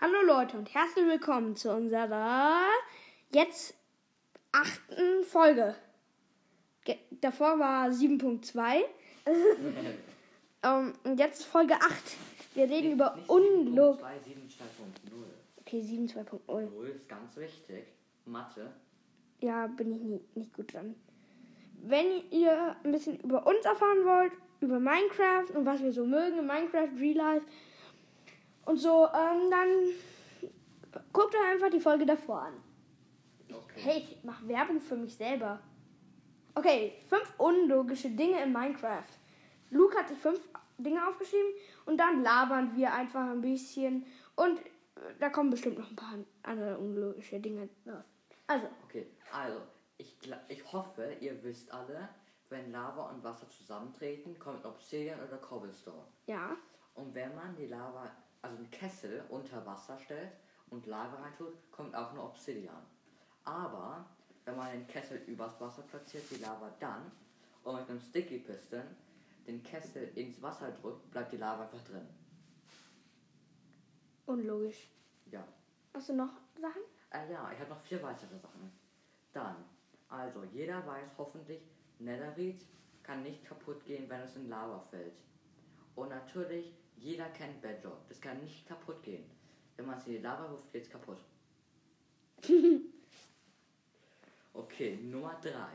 Hallo Leute und herzlich willkommen zu unserer jetzt achten Folge. Ge davor war 7.2. ähm, und jetzt Folge 8. Wir reden über Unlog. 7.2, 7.2.0. Okay, 7.2.0. 0 ist ganz wichtig. Mathe. Ja, bin ich nie, nicht gut dran. Wenn ihr ein bisschen über uns erfahren wollt, über Minecraft und was wir so mögen in Minecraft, Real Life und so, ähm, dann guckt euch einfach die Folge davor an. Okay. Hey, ich mach Werbung für mich selber. Okay, fünf unlogische Dinge in Minecraft. Luke hat sich fünf Dinge aufgeschrieben und dann labern wir einfach ein bisschen und äh, da kommen bestimmt noch ein paar andere unlogische Dinge raus. Also, Okay, also, ich, ich hoffe, ihr wisst alle, wenn Lava und Wasser zusammentreten, kommt Obsidian oder Cobblestone. ja. Und wenn man die Lava, also einen Kessel unter Wasser stellt und Lava reintut, kommt auch nur Obsidian. Aber wenn man den Kessel übers Wasser platziert, die Lava dann und mit einem Sticky Piston den Kessel ins Wasser drückt, bleibt die Lava einfach drin. Unlogisch. Ja. Hast du noch Sachen? Äh, ja, ich habe noch vier weitere Sachen. Dann, also jeder weiß hoffentlich, Netherite kann nicht kaputt gehen, wenn es in Lava fällt. Und natürlich, jeder kennt Bedrock. Das kann nicht kaputt gehen. Wenn man es in die Lava wirft, geht's kaputt. Okay, Nummer drei.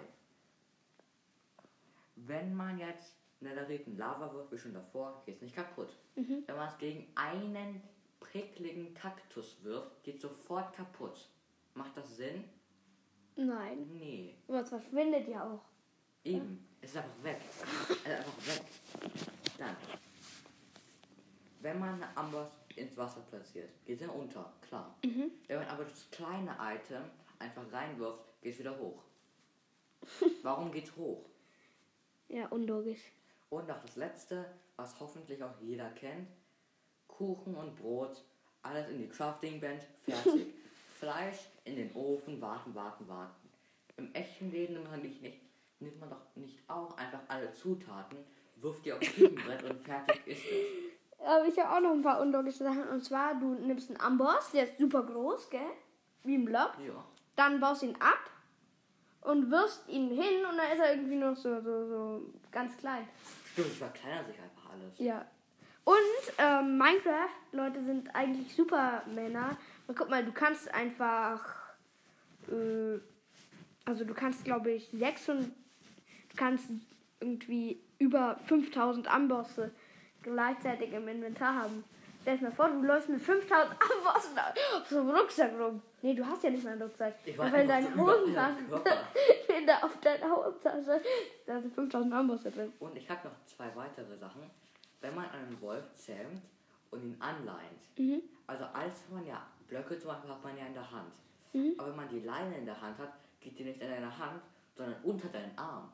Wenn man jetzt Netherite in Lava wirft, wie schon davor, geht's nicht kaputt. Wenn man es gegen einen prickligen Kaktus wirft, geht sofort kaputt. Macht das Sinn? Nein. Nee. Aber es verschwindet ja auch. Eben. Es ist einfach weg. Es ist einfach weg. Dann. Wenn man eine Amboss ins Wasser platziert, geht er unter, klar. Wenn man aber das kleine Item einfach reinwirft, geht es wieder hoch. Warum geht's hoch? Ja, unlogisch. Und noch das letzte, was hoffentlich auch jeder kennt. Kuchen und Brot, alles in die Crafting Bench, fertig. Fleisch in den Ofen, warten, warten, warten. Im echten Leben nimmt man, nicht, nicht, nimmt man doch nicht auch einfach alle Zutaten, wirft die aufs Küchenbrett und fertig ist es. Aber ich habe auch noch ein paar unlogische Sachen. Und zwar, du nimmst einen Amboss, der ist super groß, gell? Wie ein Block. Ja. Dann baust ihn ab und wirfst ihn hin und dann ist er irgendwie noch so, so, so ganz klein. Stimmt, es verkleinert sich einfach alles. Ja. Und ähm, Minecraft, Leute, sind eigentlich Supermänner. Und guck mal, du kannst einfach. Äh, also, du kannst, glaube ich, 6 und. Du kannst irgendwie über 5000 Ambosse gleichzeitig im Inventar haben. Stell dir mal vor, du läufst mit 5000 Ambossen auf so einem Rucksack rum. Nee, du hast ja nicht mal einen Rucksack. Ich war weil einfach deine so überall im Hosentasche. Körper. in der, auf deiner Hosentasche. Da sind 5000 Ambosse drin. Und ich habe noch zwei weitere Sachen. Wenn man einen Wolf zähmt und ihn anleint, Mhm. also als man ja Blöcke zum Beispiel hat man ja in der Hand. Mhm. Aber wenn man die Leine in der Hand hat, geht die nicht in deiner Hand, sondern unter deinen Arm.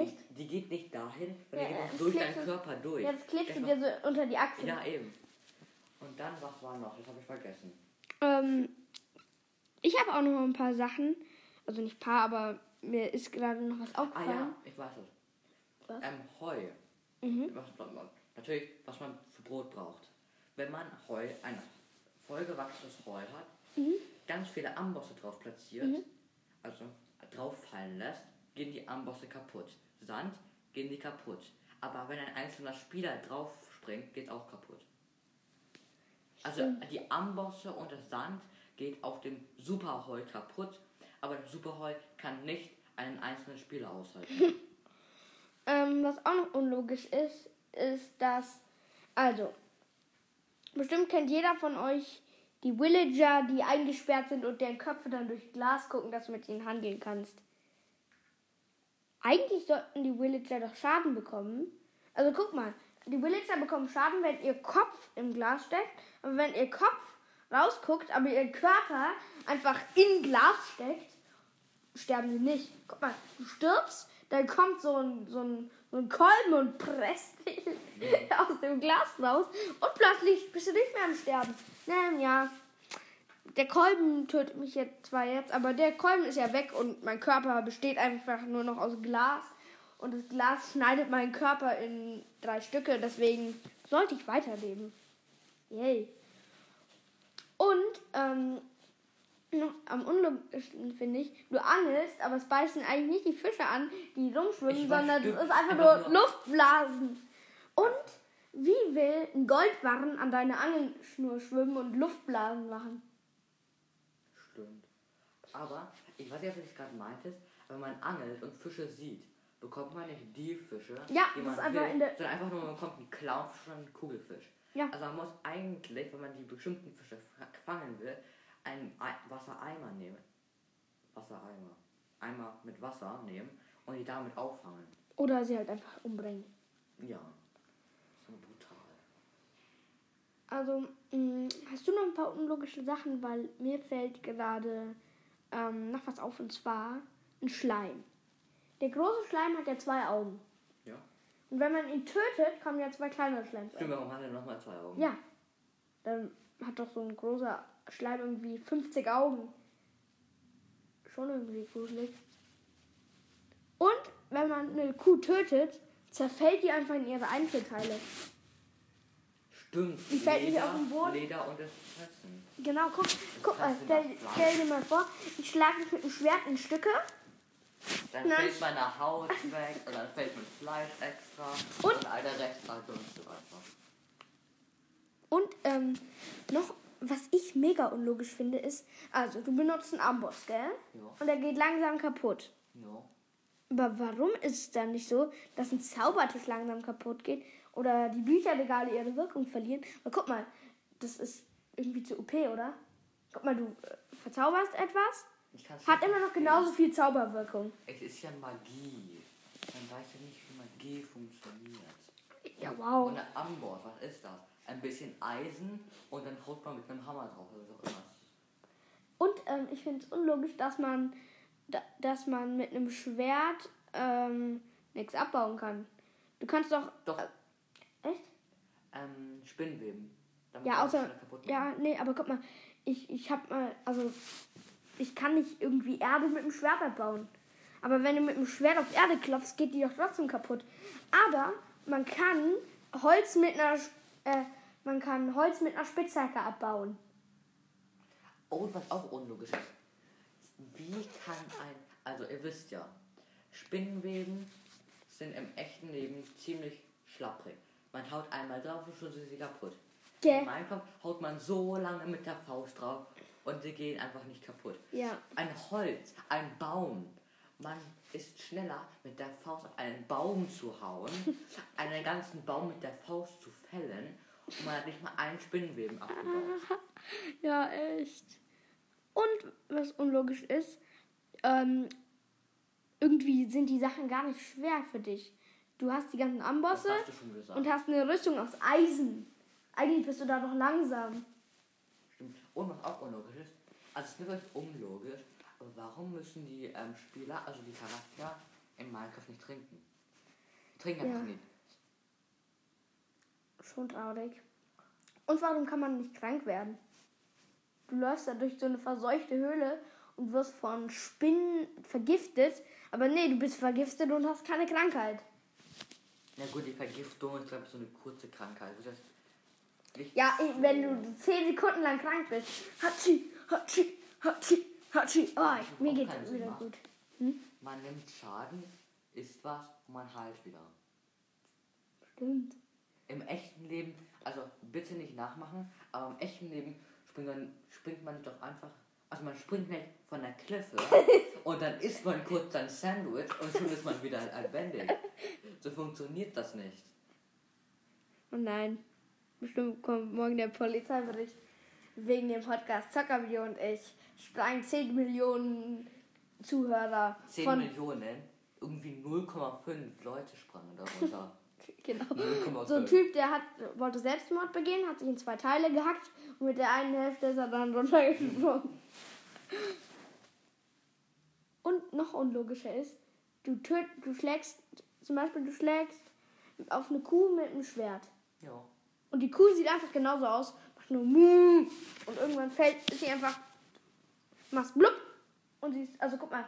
Echt? Die geht nicht dahin, sondern Ja, die geht auch durch deinen Körper durch. Jetzt klebst du Das dir so unter die Achsel. Ja, eben. Und dann, was war noch? Das habe ich vergessen. Ähm, ich habe auch noch ein paar Sachen. Also nicht paar, aber mir ist gerade noch was Ah aufgefallen. ja, ich weiß es. Was? Ähm, Heu. Mhm. Was, was, natürlich, was man für Brot braucht. Wenn man Heu, ein vollgewachsenes Heu hat, Mhm. ganz viele Ambosse drauf platziert, also drauf fallen lässt, gehen die Ambosse kaputt. Sand gehen die kaputt. Aber wenn ein einzelner Spieler drauf springt, geht auch kaputt. Also die Ambosse und das Sand geht auf dem Superheu kaputt, aber das Superheu kann nicht einen einzelnen Spieler aushalten. Ähm, was auch noch unlogisch ist, ist, dass. Also, bestimmt kennt jeder von euch die Villager, die eingesperrt sind und deren Köpfe dann durch Glas gucken, dass du mit ihnen handeln kannst. Eigentlich sollten die Villager doch Schaden bekommen. Also guck mal, die Villager bekommen Schaden, wenn ihr Kopf im Glas steckt. Aber wenn ihr Kopf rausguckt, aber ihr Körper einfach in Glas steckt, sterben sie nicht. Guck mal, du stirbst, dann kommt so ein, so ein, so ein Kolben und presst dich aus dem Glas raus und plötzlich bist du nicht mehr am Sterben. Ähm, ja, der Kolben tötet mich jetzt zwar jetzt, aber der Kolben ist ja weg und mein Körper besteht einfach nur noch aus Glas. Und das Glas schneidet meinen Körper in drei Stücke, deswegen sollte ich weiterleben. Yay. Und ähm, noch am unlogischsten finde ich, du angelst, aber es beißen eigentlich nicht die Fische an, die rumschwimmen, sondern es ist einfach nur Luftblasen. Und wie will ein Goldbarren an deiner Angelschnur schwimmen und Luftblasen machen? Stimmt. Aber, ich weiß nicht, du das gerade meintest, wenn man angelt und Fische sieht, bekommt man nicht die Fische, Ja, die man will, sondern einfach nur, man bekommt einen Clownfisch und einen Kugelfisch. Ja. Also man muss eigentlich, wenn man die bestimmten Fische fa- fangen will, einen Ei- Wassereimer nehmen. Wassereimer. Eimer mit Wasser nehmen und die damit auffangen. Oder sie halt einfach umbringen. Ja. So brutal. Also, mh, hast du noch ein paar unlogische Sachen, weil mir fällt gerade ähm, noch was auf und zwar ein Schleim. Der große Schleim hat ja zwei Augen. Ja. Und wenn man ihn tötet, kommen ja zwei kleinere Schleims Stimmt, warum hat er nochmal zwei Augen? Ja. Dann hat doch so ein großer Schleim irgendwie 50 Augen. Schon irgendwie gruselig. Und wenn man eine Kuh tötet, zerfällt die einfach in ihre Einzelteile. Stimmt. Die fällt nicht Leder, auf den Boden. Leder und das Fressen. Genau, guck, guck mal, stell, stell dir mal vor, ich schlage mich mit dem Schwert in Stücke Dann Nein. fällt meine Haut weg und dann fällt mein Fleisch extra Und- und all der Restseite und so weiter. Und ähm, noch, was ich mega unlogisch finde, ist, also du benutzt einen Amboss, gell? Ja. Und der geht langsam kaputt. Ja. Aber warum ist es dann nicht so, dass ein Zaubertisch langsam kaputt geht oder die Bücherregale ihre Wirkung verlieren? Aber guck mal, das ist irgendwie zu OP, oder? Guck mal, du äh, verzauberst etwas, hat nicht immer noch genauso viel Zauberwirkung. Es ist ja Magie. Man weiß ja nicht, wie Magie funktioniert. Ja, wow. Und ein Amboss, was ist das? Ein bisschen Eisen und dann haut man mit einem Hammer drauf oder so immer. Und ähm, ich finde es unlogisch, dass man, da, dass man mit einem Schwert ähm, nichts abbauen kann. Du kannst doch. Doch, Echt? ähm, Spinnweben. Damit Ja, außer. Ja, nee, aber guck mal, ich, ich hab mal. Also, ich kann nicht irgendwie Erde mit dem Schwert abbauen. Aber wenn du mit dem Schwert auf Erde klopfst, geht die doch trotzdem kaputt. Aber man kann Holz mit einer. Äh, man kann Holz mit einer Spitzhacke abbauen. Oh, und was auch unlogisch ist. Wie kann ein. Also, ihr wisst ja, Spinnenweben sind im echten Leben ziemlich schlapprig. Man haut einmal drauf und schon sind sie kaputt. Gell? In Minecraft haut man so lange mit der Faust drauf und sie gehen einfach nicht kaputt. Ja. Ein Holz, ein Baum. Man ist schneller mit der Faust auf einen Baum zu hauen, einen ganzen Baum mit der Faust zu fällen und man hat nicht mal einen Spinnenweben abgebaut. Ja, echt. Und was unlogisch ist, ähm, irgendwie sind die Sachen gar nicht schwer für dich. Du hast die ganzen Ambosse hast und hast eine Rüstung aus Eisen. Eigentlich bist du da doch langsam. Stimmt. Und was auch unlogisch ist, also es ist wirklich unlogisch, aber warum müssen die ähm, Spieler, also die Charakter in Minecraft nicht trinken? Die trinken Ja. einfach nicht. Schon traurig. Und warum kann man nicht krank werden? Du läufst da durch so eine verseuchte Höhle und wirst von Spinnen vergiftet. Aber nee, du bist vergiftet und hast keine Krankheit. Na gut, die Vergiftung ist, glaube ich, so eine kurze Krankheit. Das nicht Ja, wenn du 10 Sekunden lang krank bist. Hatschi, hatschi, hatschi, hatschi. Oh, ich, mir geht es Sinn wieder macht. gut. Man nimmt Schaden, isst was und man heilt wieder. Stimmt. Im echten Leben, also bitte nicht nachmachen, aber im echten Leben springt man, springt man doch einfach, also man springt nicht von der Kliffe und dann isst man kurz sein Sandwich und schon ist man wieder lebendig. So funktioniert das nicht. Und nein, bestimmt kommt morgen der Polizeibericht wegen dem Podcast Zockervideo und ich sprangen 10 Millionen Zuhörer 10 von. Millionen, irgendwie 0,5 Leute sprangen darunter. Genau. 0,5. So ein Typ, der hat, wollte Selbstmord begehen, hat sich in zwei Teile gehackt und mit der einen Hälfte ist er dann runtergesprungen. Und noch unlogischer ist, du, töt, du schlägst, zum Beispiel du schlägst auf eine Kuh mit einem Schwert. Ja. Und die Kuh sieht einfach genauso aus, macht nur Muh und irgendwann fällt sie einfach, machst blub und sie ist, also guck mal,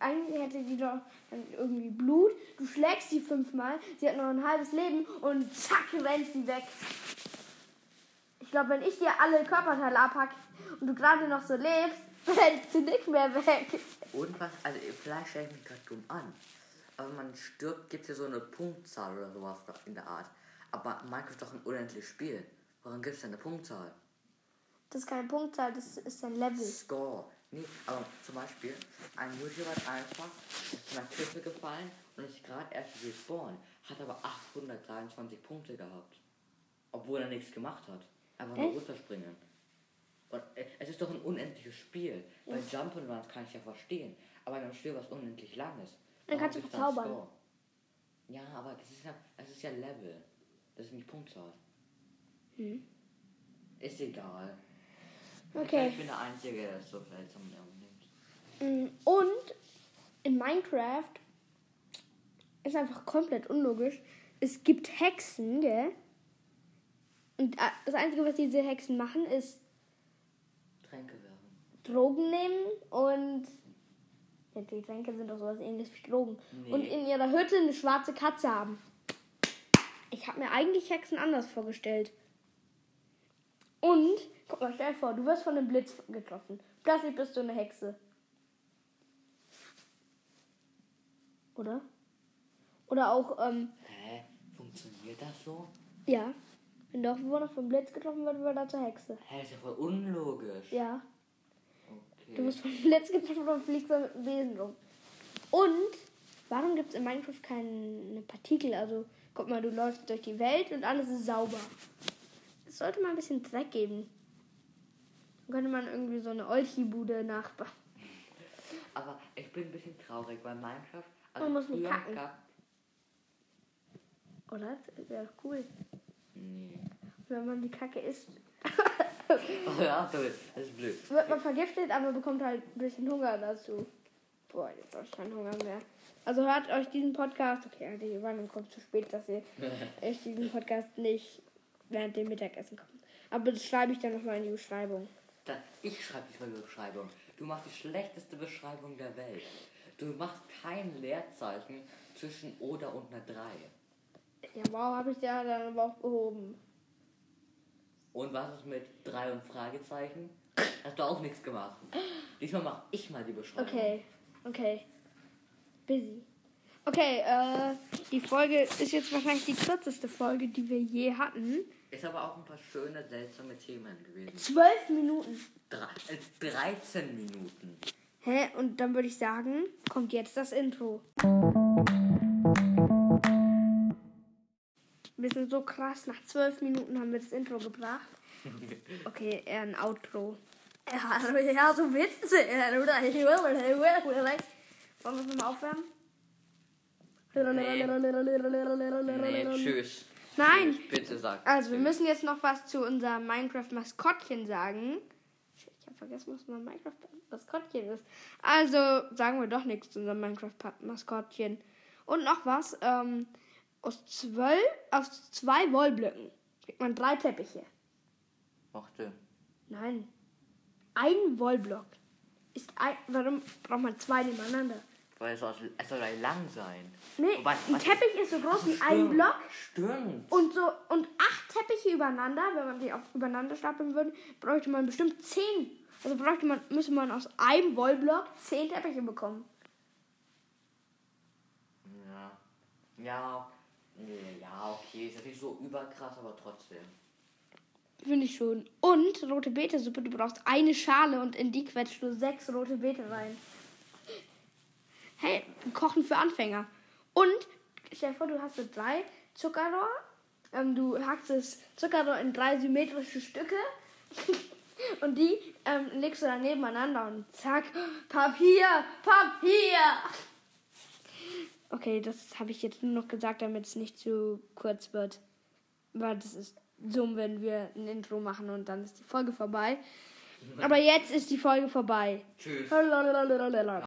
eigentlich hätte die doch irgendwie Blut, du schlägst sie fünfmal, sie hat noch ein halbes Leben und zack, rennt sie weg. Ich glaube, wenn ich dir alle Körperteile abhack und du gerade noch so lebst, fällst du nicht mehr weg. Und was, also vielleicht stelle ich mich gerade dumm an. Aber wenn man stirbt, gibt es ja so eine Punktzahl oder sowas in der Art. Aber Minecraft ist doch ein unendliches Spiel. Warum gibt es denn eine Punktzahl? Das ist keine Punktzahl, das ist ein Level. Score. Nee, aber zum Beispiel, ein YouTuber hat einfach einer Klippe gefallen und ist gerade erst gespawnt, hat aber 823 Punkte gehabt. Obwohl er nichts gemacht hat. Einfach nur runterspringen. Und äh, es ist doch ein unendliches Spiel. Bei Jump'n'Runs kann ich ja verstehen. Aber in einem Spiel, was unendlich lang ist. Dann kannst du verzaubern. Score? Ja, aber das ist ja, das ist ja Level. Das ist nicht Punktzahl. Hm. Ist egal. Okay. Ich bin der Einzige, der so seltsam nimmt. Mm, Und in Minecraft ist einfach komplett unlogisch. Es gibt Hexen, gell? Und äh, das Einzige, was diese Hexen machen, ist Tränke werfen. Drogen nehmen und. Ja, die Tränke sind doch sowas ähnliches wie Drogen. Nee. Und in ihrer Hütte eine schwarze Katze haben. Ich habe mir eigentlich Hexen anders vorgestellt. Und, guck mal, stell dir vor, du wirst von einem Blitz getroffen. Plötzlich bist du eine Hexe. Oder? Oder auch, ähm, Hä? Funktioniert das so? ja. Wenn doch wurde vom Blitz getroffen wird, wird er zur Hexe. Hä, ist ja voll unlogisch. Ja. Okay. Du wirst vom Blitz getroffen und fliegst dann mit dem Besen rum. Und warum gibt es in Minecraft keine Partikel? Also, guck mal, du läufst durch die Welt und alles ist sauber. Es sollte mal ein bisschen Dreck geben. Dann könnte man irgendwie so eine Olchi-Bude nachbauen. Aber ich bin ein bisschen traurig, weil Minecraft. Also Man muss nicht kacken. gab. Oder? Das wäre doch cool. Nee. Wenn man die Kacke isst, Oh ja, das ist blöd. wird man vergiftet, aber bekommt halt ein bisschen Hunger dazu. Boah, jetzt habe ich keinen Hunger mehr. Also hört euch diesen Podcast, okay, also die Warnung kommt zu spät, dass ihr euch diesen Podcast nicht während dem Mittagessen kommt. Aber das schreibe ich dann nochmal in die Beschreibung. Da, ich schreibe die Beschreibung. Du machst die schlechteste Beschreibung der Welt. Du machst kein Leerzeichen zwischen oder und einer 3. Ja, wow, habe ich ja dann aber auch behoben. Und was ist mit 3 und Fragezeichen? Hast du auch nichts gemacht. Diesmal mach ich mal die Beschreibung. Okay, okay. Busy. Okay, äh, die Folge ist jetzt wahrscheinlich die kürzeste Folge, die wir je hatten. Ist aber auch ein paar schöne, seltsame Themen gewesen. Zwölf Minuten. Drei, äh, 13 Minuten. Hä? Und dann würde ich sagen, kommt jetzt das Intro. Wir sind so krass, nach zwölf Minuten haben wir das Intro gebracht. Okay, eher ein Outro. Ja, ja so Witze. Wollen wir es nochmal aufwärmen? Nee, tschüss. Nein. Bitte sag. Also, wir müssen jetzt noch was zu unserem Minecraft-Maskottchen sagen. Ich habe vergessen, was mein Minecraft-Maskottchen ist. Also, sagen wir doch nichts zu unserem Minecraft-Maskottchen. Und noch was. Ähm, aus, zwölf, aus zwei Wollblöcken kriegt man drei Teppiche. Mochte. Nein. Ein Wollblock ist ein. Warum braucht man zwei nebeneinander? Weil es soll, es soll lang sein. Nee, ein was- Teppich ist so groß wie ein Block. Stimmt. Und so und acht Teppiche übereinander, wenn man die auf übereinander stapeln würde, bräuchte man bestimmt zehn. Also bräuchte man, müsste man aus einem Wollblock zehn Teppiche bekommen. Ja. Ja. Ja, okay. Ist natürlich so überkrass, aber trotzdem. Finde ich schon. Und rote Betesuppe, du brauchst eine Schale und in die quetschst du sechs rote Beete rein. Hey, Kochen für Anfänger. Und stell dir vor, du hast so drei Zuckerrohr. Ähm, du hackst das Zuckerrohr in drei symmetrische Stücke. und die ähm, legst du dann nebeneinander und zack, Papier, Papier. Okay, das habe ich jetzt nur noch gesagt, damit es nicht zu kurz wird. Weil das ist dumm, wenn wir ein Intro machen und dann ist die Folge vorbei. Aber jetzt ist die Folge vorbei. Tschüss.